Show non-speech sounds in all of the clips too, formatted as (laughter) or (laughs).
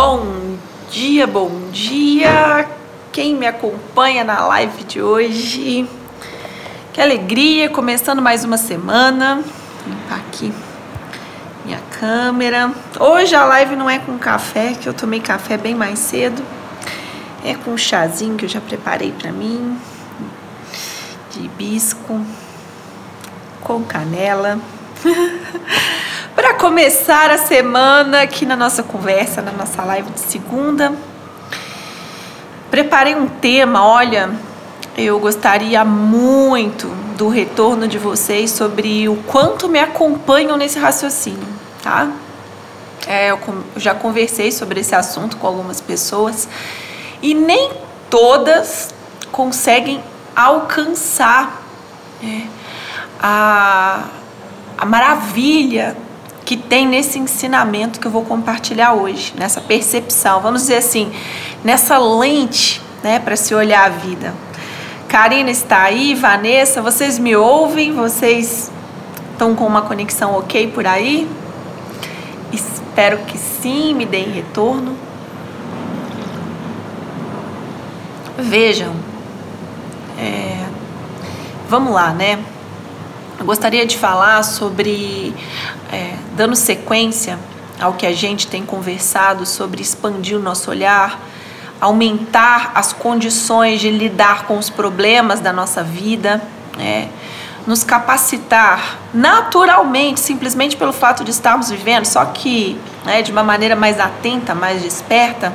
Bom dia, bom dia. Quem me acompanha na live de hoje? Que alegria, começando mais uma semana. Vou limpar aqui minha câmera. Hoje a live não é com café, que eu tomei café bem mais cedo. É com um chazinho que eu já preparei para mim, de hibisco, com canela. (laughs) para começar a semana aqui na nossa conversa, na nossa live de segunda. Preparei um tema, olha, eu gostaria muito do retorno de vocês sobre o quanto me acompanham nesse raciocínio, tá? É, eu já conversei sobre esse assunto com algumas pessoas e nem todas conseguem alcançar é, a, a maravilha que tem nesse ensinamento que eu vou compartilhar hoje, nessa percepção, vamos dizer assim, nessa lente, né, para se olhar a vida. Karina está aí, Vanessa, vocês me ouvem? Vocês estão com uma conexão ok por aí? Espero que sim, me deem retorno. Vejam, é, vamos lá, né? Eu gostaria de falar sobre, é, dando sequência ao que a gente tem conversado sobre expandir o nosso olhar, aumentar as condições de lidar com os problemas da nossa vida, né? nos capacitar naturalmente, simplesmente pelo fato de estarmos vivendo, só que né, de uma maneira mais atenta, mais desperta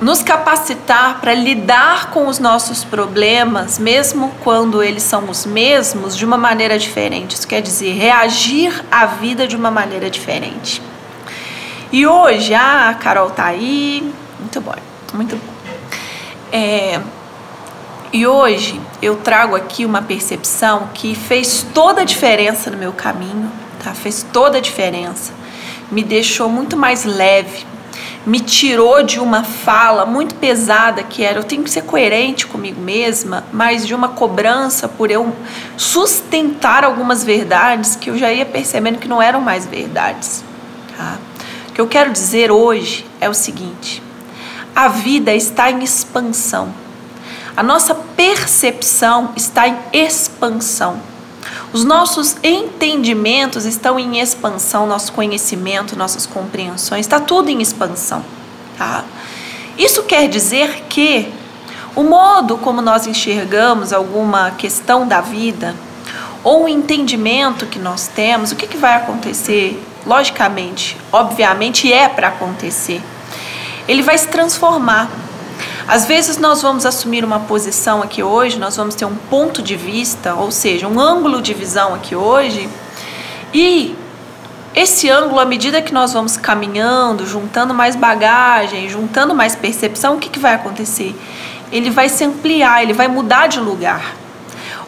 nos capacitar para lidar com os nossos problemas, mesmo quando eles são os mesmos, de uma maneira diferente. Isso quer dizer, reagir à vida de uma maneira diferente. E hoje, ah, a Carol tá aí, muito bom, muito bom. É, e hoje eu trago aqui uma percepção que fez toda a diferença no meu caminho, tá? Fez toda a diferença. Me deixou muito mais leve, me tirou de uma fala muito pesada que era eu tenho que ser coerente comigo mesma, mas de uma cobrança por eu sustentar algumas verdades que eu já ia percebendo que não eram mais verdades. Tá? O que eu quero dizer hoje é o seguinte: a vida está em expansão. A nossa percepção está em expansão. Os nossos entendimentos estão em expansão, nosso conhecimento, nossas compreensões, está tudo em expansão. Tá? Isso quer dizer que o modo como nós enxergamos alguma questão da vida, ou o entendimento que nós temos, o que, que vai acontecer? Logicamente, obviamente é para acontecer. Ele vai se transformar às vezes nós vamos assumir uma posição aqui hoje, nós vamos ter um ponto de vista, ou seja, um ângulo de visão aqui hoje, e esse ângulo, à medida que nós vamos caminhando, juntando mais bagagem, juntando mais percepção, o que, que vai acontecer? Ele vai se ampliar, ele vai mudar de lugar.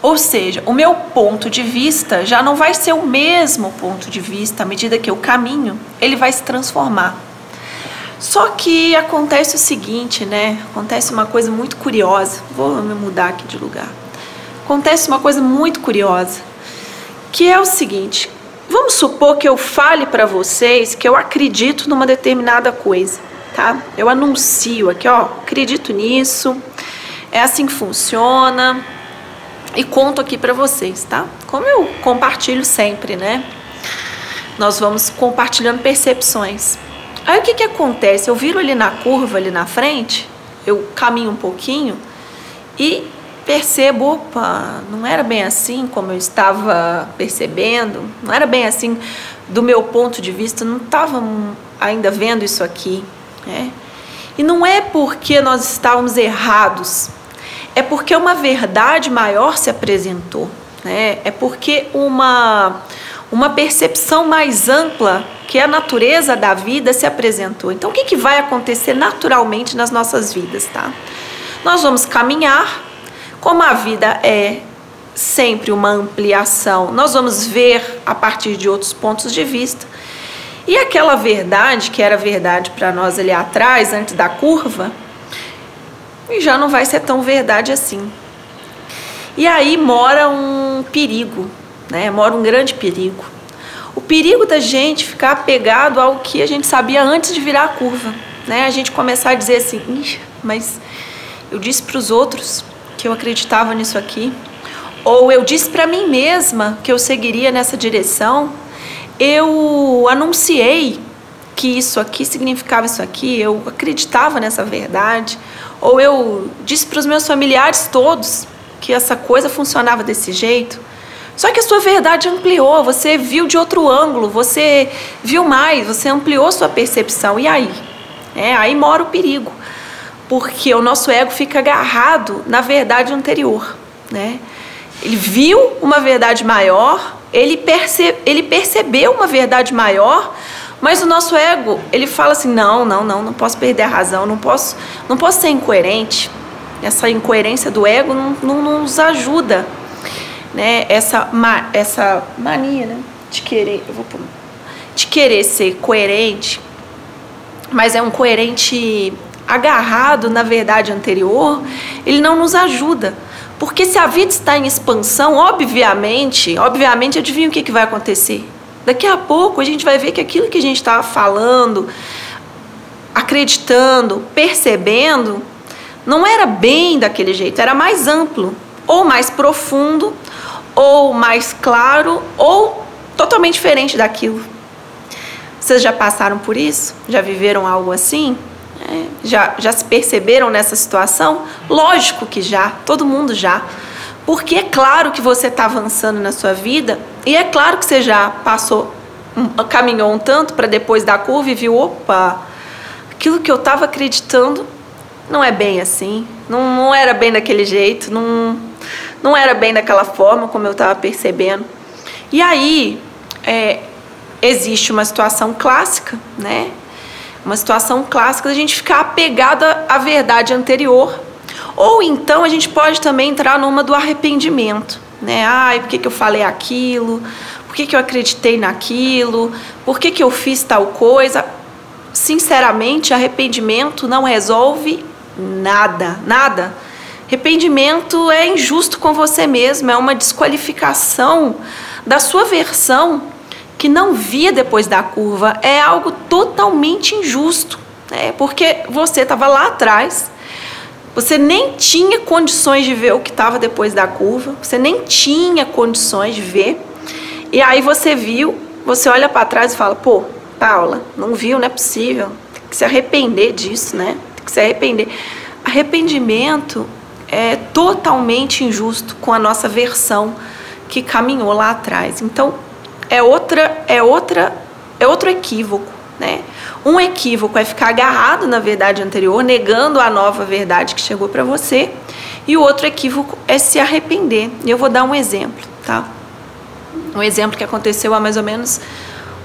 Ou seja, o meu ponto de vista já não vai ser o mesmo ponto de vista à medida que eu caminho, ele vai se transformar. Só que acontece o seguinte, né? Acontece uma coisa muito curiosa. Vou me mudar aqui de lugar. Acontece uma coisa muito curiosa, que é o seguinte: vamos supor que eu fale para vocês que eu acredito numa determinada coisa, tá? Eu anuncio aqui, ó, acredito nisso. É assim que funciona. E conto aqui para vocês, tá? Como eu compartilho sempre, né? Nós vamos compartilhando percepções. Aí o que, que acontece? Eu viro ali na curva, ali na frente, eu caminho um pouquinho e percebo, opa, não era bem assim como eu estava percebendo, não era bem assim do meu ponto de vista, não estava ainda vendo isso aqui. Né? E não é porque nós estávamos errados, é porque uma verdade maior se apresentou. Né? É porque uma, uma percepção mais ampla que a natureza da vida se apresentou. Então, o que, que vai acontecer naturalmente nas nossas vidas, tá? Nós vamos caminhar, como a vida é sempre uma ampliação, nós vamos ver a partir de outros pontos de vista. E aquela verdade, que era verdade para nós ali atrás, antes da curva, já não vai ser tão verdade assim. E aí mora um perigo, né? Mora um grande perigo perigo da gente ficar apegado ao que a gente sabia antes de virar a curva, né? A gente começar a dizer assim, mas eu disse para os outros que eu acreditava nisso aqui, ou eu disse para mim mesma que eu seguiria nessa direção, eu anunciei que isso aqui significava isso aqui, eu acreditava nessa verdade, ou eu disse para os meus familiares todos que essa coisa funcionava desse jeito. Só que a sua verdade ampliou, você viu de outro ângulo, você viu mais, você ampliou sua percepção. E aí? É, aí mora o perigo, porque o nosso ego fica agarrado na verdade anterior, né? Ele viu uma verdade maior, ele, perce, ele percebeu uma verdade maior, mas o nosso ego, ele fala assim: não, não, não, não posso perder a razão, não posso, não posso ser incoerente. Essa incoerência do ego não, não, não nos ajuda. Né? Essa, essa mania né? de, querer, eu vou, de querer ser coerente, mas é um coerente agarrado na verdade anterior, ele não nos ajuda. Porque se a vida está em expansão, obviamente, obviamente, adivinha o que, que vai acontecer? Daqui a pouco a gente vai ver que aquilo que a gente estava falando, acreditando, percebendo, não era bem daquele jeito, era mais amplo, ou mais profundo, ou mais claro, ou totalmente diferente daquilo. Vocês já passaram por isso? Já viveram algo assim? É, já, já se perceberam nessa situação? Lógico que já, todo mundo já. Porque é claro que você está avançando na sua vida e é claro que você já passou, caminhou um tanto para depois da curva e viu: opa, aquilo que eu estava acreditando não é bem assim, não, não era bem daquele jeito, não, não era bem daquela forma como eu estava percebendo. E aí é, existe uma situação clássica, né? uma situação clássica da gente ficar apegada à verdade anterior. Ou então a gente pode também entrar numa do arrependimento, né? Ai, por que, que eu falei aquilo? Por que, que eu acreditei naquilo? Por que, que eu fiz tal coisa? Sinceramente, arrependimento não resolve nada, nada. Arrependimento é injusto com você mesmo, é uma desqualificação da sua versão que não via depois da curva é algo totalmente injusto, né? porque você estava lá atrás, você nem tinha condições de ver o que estava depois da curva, você nem tinha condições de ver, e aí você viu, você olha para trás e fala: pô, Paula, não viu, não é possível, tem que se arrepender disso, né? Tem que se arrepender. Arrependimento é totalmente injusto com a nossa versão que caminhou lá atrás. Então, é outra é outra é outro equívoco, né? Um equívoco é ficar agarrado na verdade anterior, negando a nova verdade que chegou para você, e o outro equívoco é se arrepender. E eu vou dar um exemplo, tá? Um exemplo que aconteceu há mais ou menos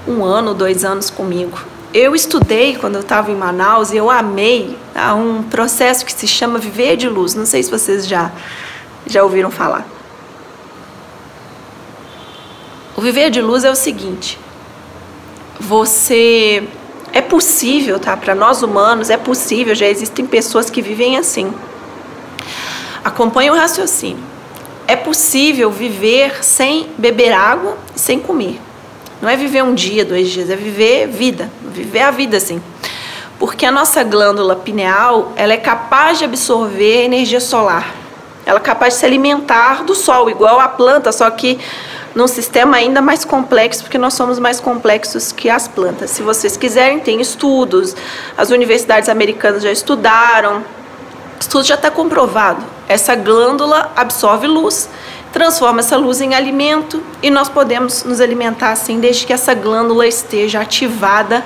um ano, dois anos comigo. Eu estudei quando eu estava em Manaus e eu amei tá? um processo que se chama Viver de Luz. Não sei se vocês já, já ouviram falar. O viver de luz é o seguinte: você é possível, tá? Para nós humanos é possível, já existem pessoas que vivem assim. Acompanhe o raciocínio. É possível viver sem beber água e sem comer. Não é viver um dia, dois dias, é viver vida, viver a vida assim. Porque a nossa glândula pineal, ela é capaz de absorver energia solar. Ela é capaz de se alimentar do sol, igual a planta, só que num sistema ainda mais complexo, porque nós somos mais complexos que as plantas. Se vocês quiserem, tem estudos, as universidades americanas já estudaram, estudo já está comprovado. Essa glândula absorve luz, transforma essa luz em alimento e nós podemos nos alimentar assim desde que essa glândula esteja ativada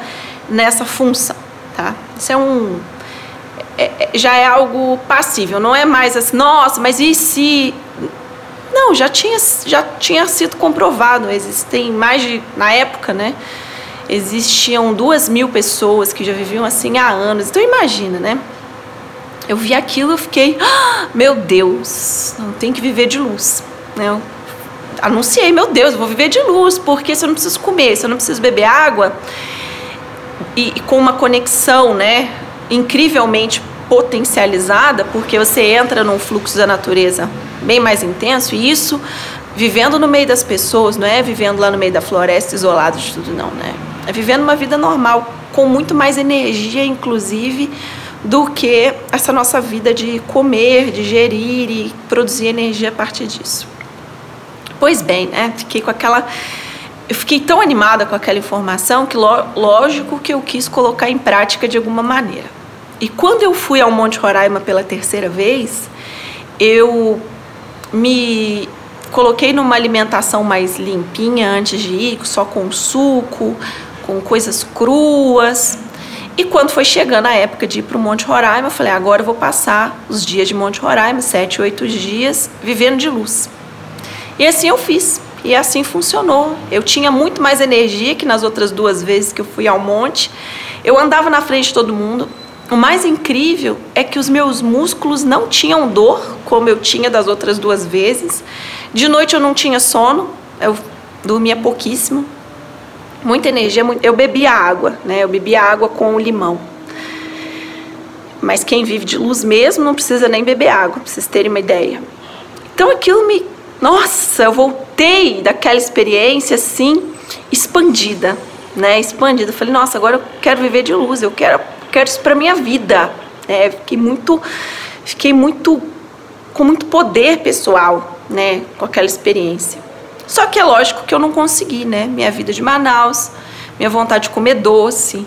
nessa função, tá? Isso é um é, é já é algo passível, não é mais assim, nossa, mas e se não, já tinha, já tinha sido comprovado. Existem mais de. Na época, né? Existiam duas mil pessoas que já viviam assim há anos. Então imagina, né? Eu vi aquilo e fiquei, ah, meu Deus, não tem que viver de luz. Né? Eu anunciei, meu Deus, eu vou viver de luz, porque se eu não preciso comer, se eu não preciso beber água, e, e com uma conexão, né, incrivelmente potencializada, porque você entra num fluxo da natureza bem mais intenso, e isso vivendo no meio das pessoas, não é vivendo lá no meio da floresta isolado de tudo, não, né? É vivendo uma vida normal, com muito mais energia, inclusive, do que essa nossa vida de comer, de gerir e produzir energia a partir disso. Pois bem, né? Fiquei com aquela. Eu fiquei tão animada com aquela informação que, lógico, que eu quis colocar em prática de alguma maneira. E quando eu fui ao Monte Roraima pela terceira vez, eu me coloquei numa alimentação mais limpinha antes de ir, só com suco, com coisas cruas. E quando foi chegando a época de ir para o Monte Roraima, eu falei: agora eu vou passar os dias de Monte Roraima, sete, oito dias, vivendo de luz. E assim eu fiz. E assim funcionou. Eu tinha muito mais energia que nas outras duas vezes que eu fui ao monte. Eu andava na frente de todo mundo. O mais incrível é que os meus músculos não tinham dor, como eu tinha das outras duas vezes. De noite eu não tinha sono, eu dormia pouquíssimo. Muita energia, eu bebia água, né? Eu bebia água com limão. Mas quem vive de luz mesmo não precisa nem beber água, pra vocês terem uma ideia. Então aquilo me nossa, eu voltei daquela experiência assim, expandida, né? Expandida. falei, nossa, agora eu quero viver de luz, eu quero, quero isso para minha vida. É, fiquei muito, fiquei muito com muito poder pessoal, né? Com aquela experiência. Só que é lógico que eu não consegui, né? Minha vida de Manaus, minha vontade de comer doce.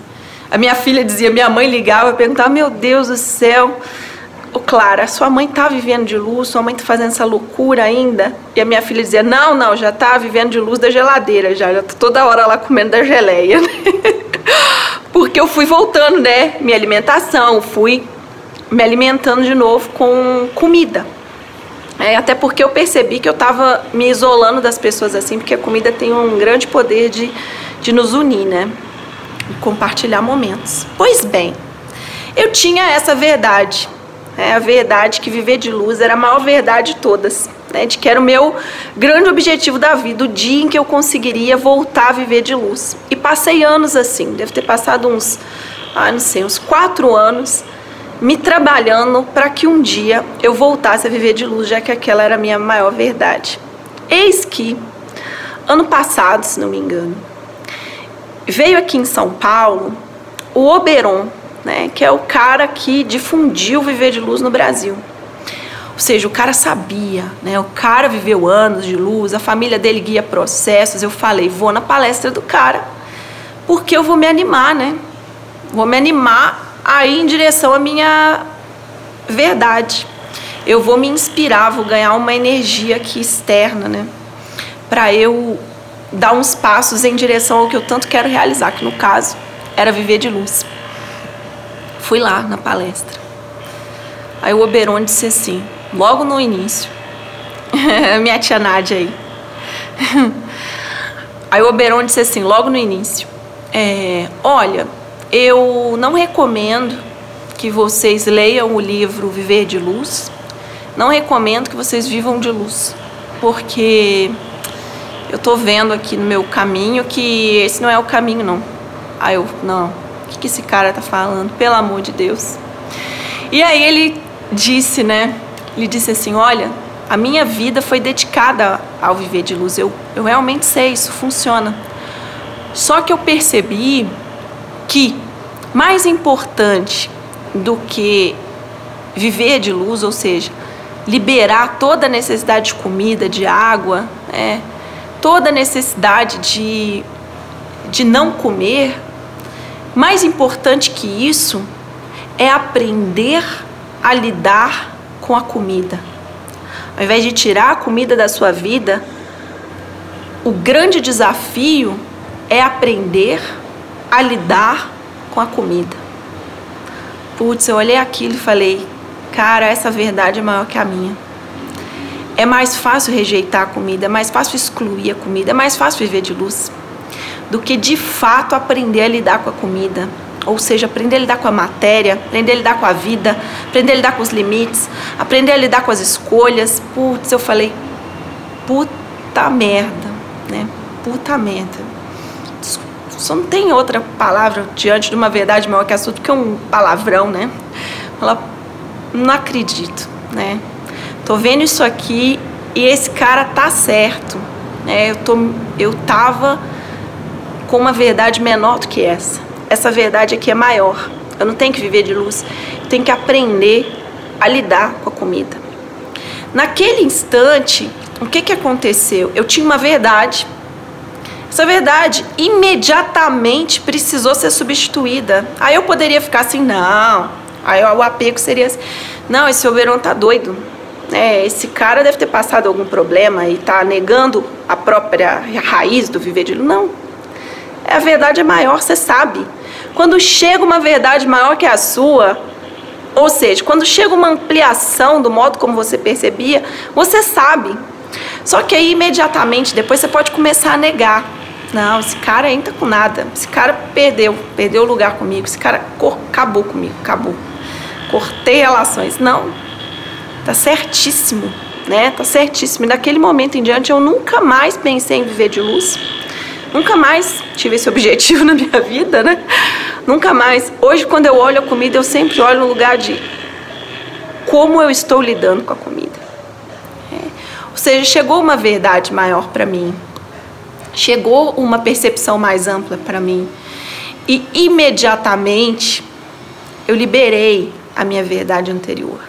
A minha filha dizia, minha mãe ligava e perguntava, meu Deus do céu, Ô Clara, sua mãe tá vivendo de luz, sua mãe tá fazendo essa loucura ainda? E a minha filha dizia, não, não, já tá vivendo de luz da geladeira, já, já tô toda hora lá comendo da geleia. (laughs) Porque eu fui voltando, né, minha alimentação, fui me alimentando de novo com comida. É, até porque eu percebi que eu estava me isolando das pessoas assim, porque a comida tem um grande poder de, de nos unir, né? E compartilhar momentos. Pois bem, eu tinha essa verdade é a verdade que viver de luz era a maior verdade de todas. Né, de que era o meu grande objetivo da vida, o dia em que eu conseguiria voltar a viver de luz. E passei anos assim, deve ter passado uns, ah, não sei, uns quatro anos me trabalhando para que um dia eu voltasse a viver de luz, já que aquela era a minha maior verdade. Eis que, ano passado, se não me engano, veio aqui em São Paulo o Oberon, né, que é o cara que difundiu viver de luz no Brasil. Ou seja, o cara sabia, né? O cara viveu anos de luz, a família dele guia processos. Eu falei, vou na palestra do cara, porque eu vou me animar, né? Vou me animar aí em direção à minha verdade. Eu vou me inspirar, vou ganhar uma energia aqui externa, né? Para eu dar uns passos em direção ao que eu tanto quero realizar, que no caso era viver de luz. Fui lá na palestra. Aí o Oberon disse assim, logo no início, (laughs) minha tia Nádia aí. (laughs) Aí o Oberon disse assim, logo no início, é, olha, eu não recomendo que vocês leiam o livro Viver de Luz, não recomendo que vocês vivam de luz, porque eu tô vendo aqui no meu caminho que esse não é o caminho não. Aí eu, não, que, que esse cara tá falando? Pelo amor de Deus. E aí ele disse, né? Ele disse assim: Olha, a minha vida foi dedicada ao viver de luz. Eu, eu realmente sei, isso funciona. Só que eu percebi que mais importante do que viver de luz, ou seja, liberar toda a necessidade de comida, de água, né, toda a necessidade de, de não comer, mais importante que isso é aprender a lidar com a comida. Ao invés de tirar a comida da sua vida, o grande desafio é aprender a lidar com a comida. Putz, eu olhei aquilo e falei, cara, essa verdade é maior que a minha. É mais fácil rejeitar a comida, é mais fácil excluir a comida, é mais fácil viver de luz do que de fato aprender a lidar com a comida. Ou seja, aprender a lidar com a matéria, aprender a lidar com a vida, aprender a lidar com os limites, aprender a lidar com as escolhas. Putz, eu falei, puta merda, né? Puta merda. Só não tem outra palavra diante de uma verdade maior que assunto que um palavrão, né? Ela, não acredito, né? Tô vendo isso aqui E esse cara tá certo. Né? Eu, tô, eu tava com uma verdade menor do que essa. Essa verdade aqui é maior. Eu não tenho que viver de luz. Eu tenho que aprender a lidar com a comida. Naquele instante, o que, que aconteceu? Eu tinha uma verdade. Essa verdade imediatamente precisou ser substituída. Aí eu poderia ficar assim, não. Aí o apego seria assim, não, esse Oberon tá doido. É, esse cara deve ter passado algum problema e tá negando a própria raiz do viver de luz. Não. A verdade é maior, você sabe. Quando chega uma verdade maior que a sua, ou seja, quando chega uma ampliação do modo como você percebia, você sabe. Só que aí imediatamente depois você pode começar a negar. Não, esse cara ainda tá com nada. Esse cara perdeu, perdeu o lugar comigo. Esse cara acabou comigo, acabou. Cortei relações. Não, tá certíssimo, né? Tá certíssimo. E daquele momento em diante eu nunca mais pensei em viver de luz. Nunca mais tive esse objetivo (laughs) na minha vida, né? Nunca mais. Hoje, quando eu olho a comida, eu sempre olho no lugar de como eu estou lidando com a comida. É. Ou seja, chegou uma verdade maior para mim. Chegou uma percepção mais ampla para mim. E imediatamente eu liberei a minha verdade anterior.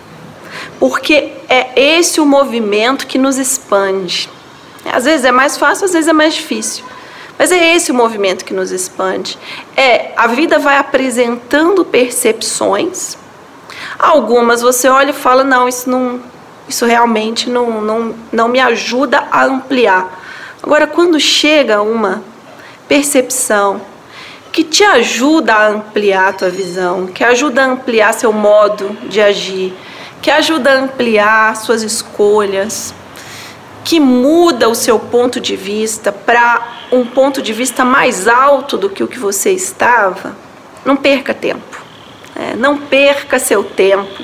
Porque é esse o movimento que nos expande. Às vezes é mais fácil, às vezes é mais difícil. Mas é esse o movimento que nos expande. É a vida vai apresentando percepções. Algumas você olha e fala não, isso não, isso realmente não, não, não me ajuda a ampliar. Agora, quando chega uma percepção que te ajuda a ampliar a tua visão, que ajuda a ampliar seu modo de agir, que ajuda a ampliar suas escolhas, que muda o seu ponto de vista para um ponto de vista mais alto do que o que você estava, não perca tempo. É, não perca seu tempo.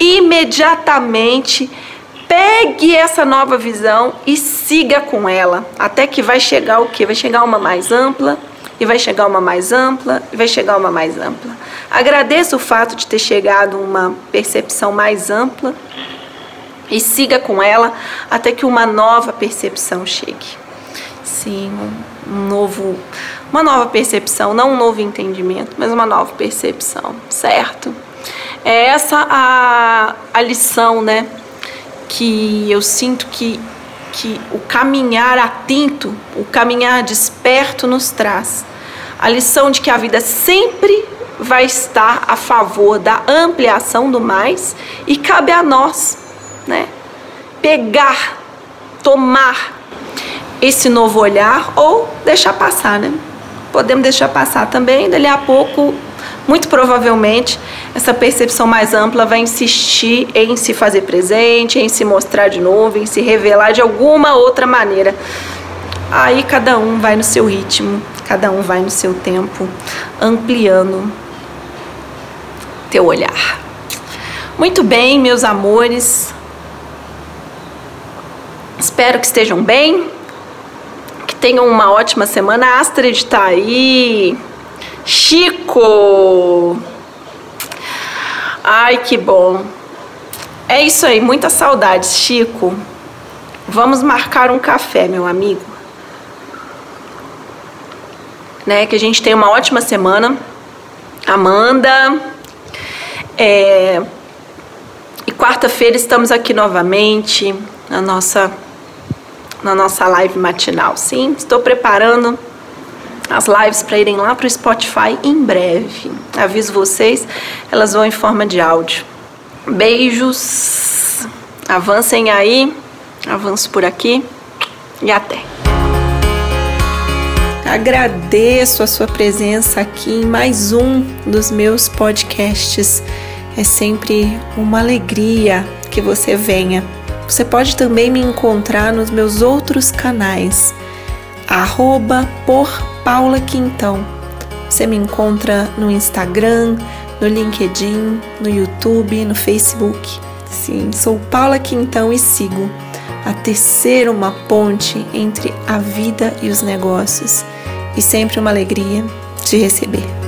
Imediatamente pegue essa nova visão e siga com ela, até que vai chegar o que? Vai chegar uma mais ampla, e vai chegar uma mais ampla, e vai chegar uma mais ampla. Agradeça o fato de ter chegado uma percepção mais ampla e siga com ela até que uma nova percepção chegue. Sim, um novo, uma nova percepção, não um novo entendimento, mas uma nova percepção, certo? É essa a, a lição, né? Que eu sinto que, que o caminhar atento, o caminhar desperto nos traz. A lição de que a vida sempre vai estar a favor da ampliação do mais e cabe a nós né? Pegar, tomar esse novo olhar ou deixar passar, né? Podemos deixar passar também, dali a pouco, muito provavelmente, essa percepção mais ampla vai insistir em se fazer presente, em se mostrar de novo, em se revelar de alguma outra maneira. Aí cada um vai no seu ritmo, cada um vai no seu tempo, ampliando teu olhar. Muito bem, meus amores, Espero que estejam bem, que tenham uma ótima semana. Astrid está aí. Chico! Ai, que bom. É isso aí, muita saudade, Chico. Vamos marcar um café, meu amigo. Né, que a gente tenha uma ótima semana. Amanda. É, e quarta-feira estamos aqui novamente na nossa na nossa live matinal. Sim, estou preparando as lives para irem lá para o Spotify em breve. Aviso vocês, elas vão em forma de áudio. Beijos, avancem aí, avanço por aqui e até. Agradeço a sua presença aqui em mais um dos meus podcasts. É sempre uma alegria que você venha. Você pode também me encontrar nos meus outros canais, arroba por Paula Quintão. Você me encontra no Instagram, no LinkedIn, no YouTube, no Facebook. Sim, sou Paula Quintão e sigo a tecer uma ponte entre a vida e os negócios. E sempre uma alegria te receber.